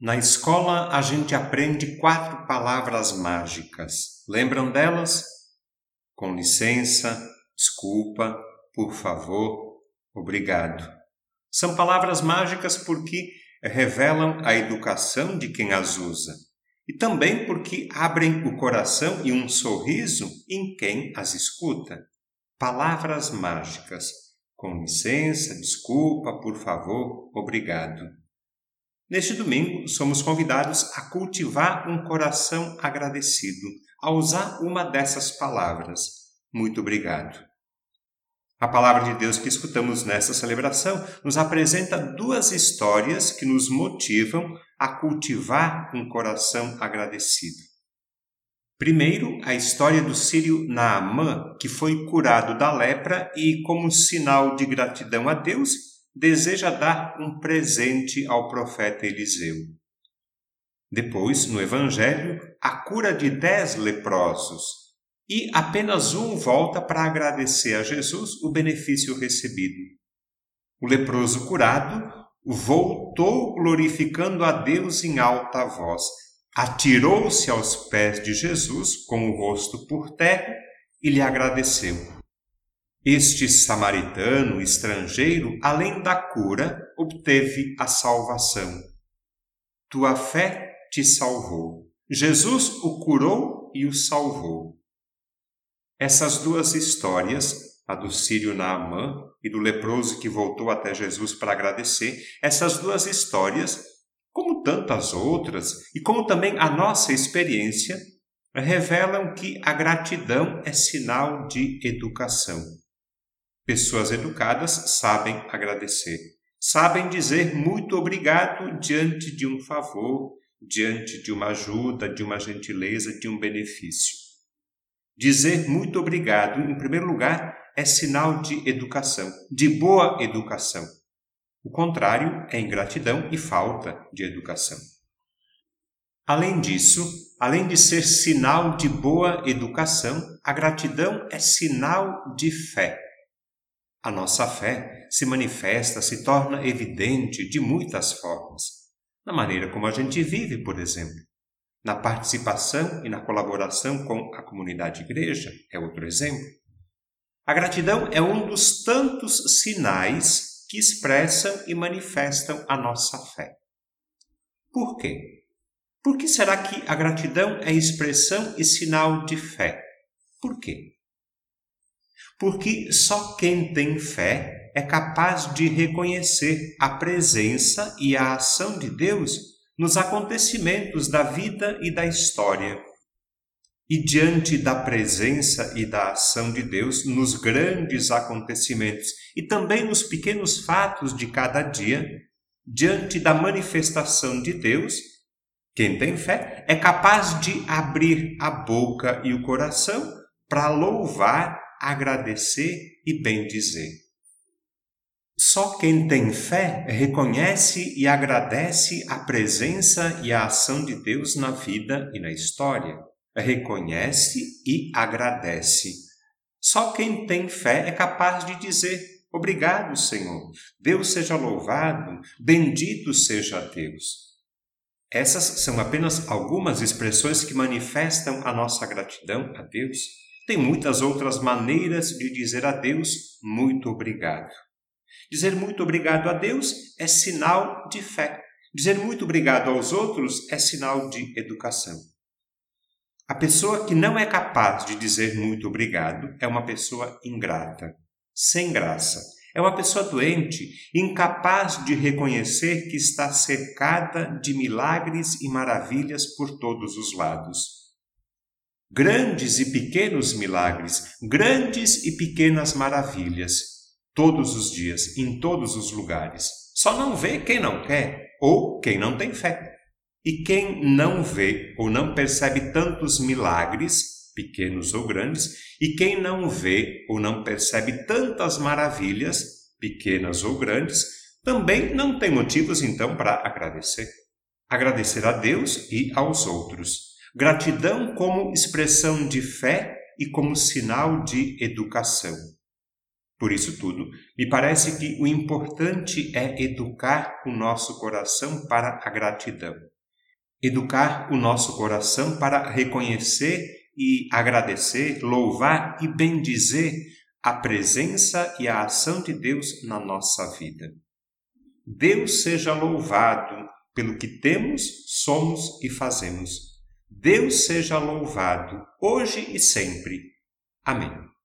Na escola a gente aprende quatro palavras mágicas. Lembram delas? Com licença, desculpa, por favor, obrigado. São palavras mágicas porque revelam a educação de quem as usa e também porque abrem o coração e um sorriso em quem as escuta. Palavras mágicas. Com licença, desculpa, por favor, obrigado. Neste domingo, somos convidados a cultivar um coração agradecido, a usar uma dessas palavras. Muito obrigado. A palavra de Deus que escutamos nesta celebração nos apresenta duas histórias que nos motivam a cultivar um coração agradecido. Primeiro, a história do sírio Naamã, que foi curado da lepra e, como sinal de gratidão a Deus, deseja dar um presente ao profeta Eliseu. Depois, no Evangelho, a cura de dez leprosos, e apenas um volta para agradecer a Jesus o benefício recebido. O leproso curado voltou glorificando a Deus em alta voz, atirou-se aos pés de Jesus com o rosto por terra e lhe agradeceu. Este samaritano estrangeiro, além da cura, obteve a salvação. Tua fé te salvou. Jesus o curou e o salvou. Essas duas histórias, a do sírio Naamã e do leproso que voltou até Jesus para agradecer, essas duas histórias, como tantas outras, e como também a nossa experiência, revelam que a gratidão é sinal de educação. Pessoas educadas sabem agradecer, sabem dizer muito obrigado diante de um favor, diante de uma ajuda, de uma gentileza, de um benefício. Dizer muito obrigado, em primeiro lugar, é sinal de educação, de boa educação. O contrário é ingratidão e falta de educação. Além disso, além de ser sinal de boa educação, a gratidão é sinal de fé. A nossa fé se manifesta, se torna evidente de muitas formas. Na maneira como a gente vive, por exemplo. Na participação e na colaboração com a comunidade igreja, é outro exemplo. A gratidão é um dos tantos sinais que expressam e manifestam a nossa fé. Por quê? Por que será que a gratidão é expressão e sinal de fé? Por quê? Porque só quem tem fé é capaz de reconhecer a presença e a ação de Deus nos acontecimentos da vida e da história. E diante da presença e da ação de Deus nos grandes acontecimentos e também nos pequenos fatos de cada dia, diante da manifestação de Deus, quem tem fé é capaz de abrir a boca e o coração para louvar agradecer e bendizer. Só quem tem fé reconhece e agradece a presença e a ação de Deus na vida e na história. Reconhece e agradece. Só quem tem fé é capaz de dizer: Obrigado, Senhor. Deus seja louvado, bendito seja Deus. Essas são apenas algumas expressões que manifestam a nossa gratidão a Deus. Tem muitas outras maneiras de dizer a Deus muito obrigado. Dizer muito obrigado a Deus é sinal de fé. Dizer muito obrigado aos outros é sinal de educação. A pessoa que não é capaz de dizer muito obrigado é uma pessoa ingrata, sem graça. É uma pessoa doente, incapaz de reconhecer que está cercada de milagres e maravilhas por todos os lados grandes e pequenos milagres, grandes e pequenas maravilhas, todos os dias, em todos os lugares. Só não vê quem não quer ou quem não tem fé. E quem não vê ou não percebe tantos milagres, pequenos ou grandes, e quem não vê ou não percebe tantas maravilhas, pequenas ou grandes, também não tem motivos então para agradecer. Agradecer a Deus e aos outros. Gratidão como expressão de fé e como sinal de educação. Por isso tudo, me parece que o importante é educar o nosso coração para a gratidão. Educar o nosso coração para reconhecer e agradecer, louvar e bendizer a presença e a ação de Deus na nossa vida. Deus seja louvado pelo que temos, somos e fazemos. Deus seja louvado hoje e sempre. Amém.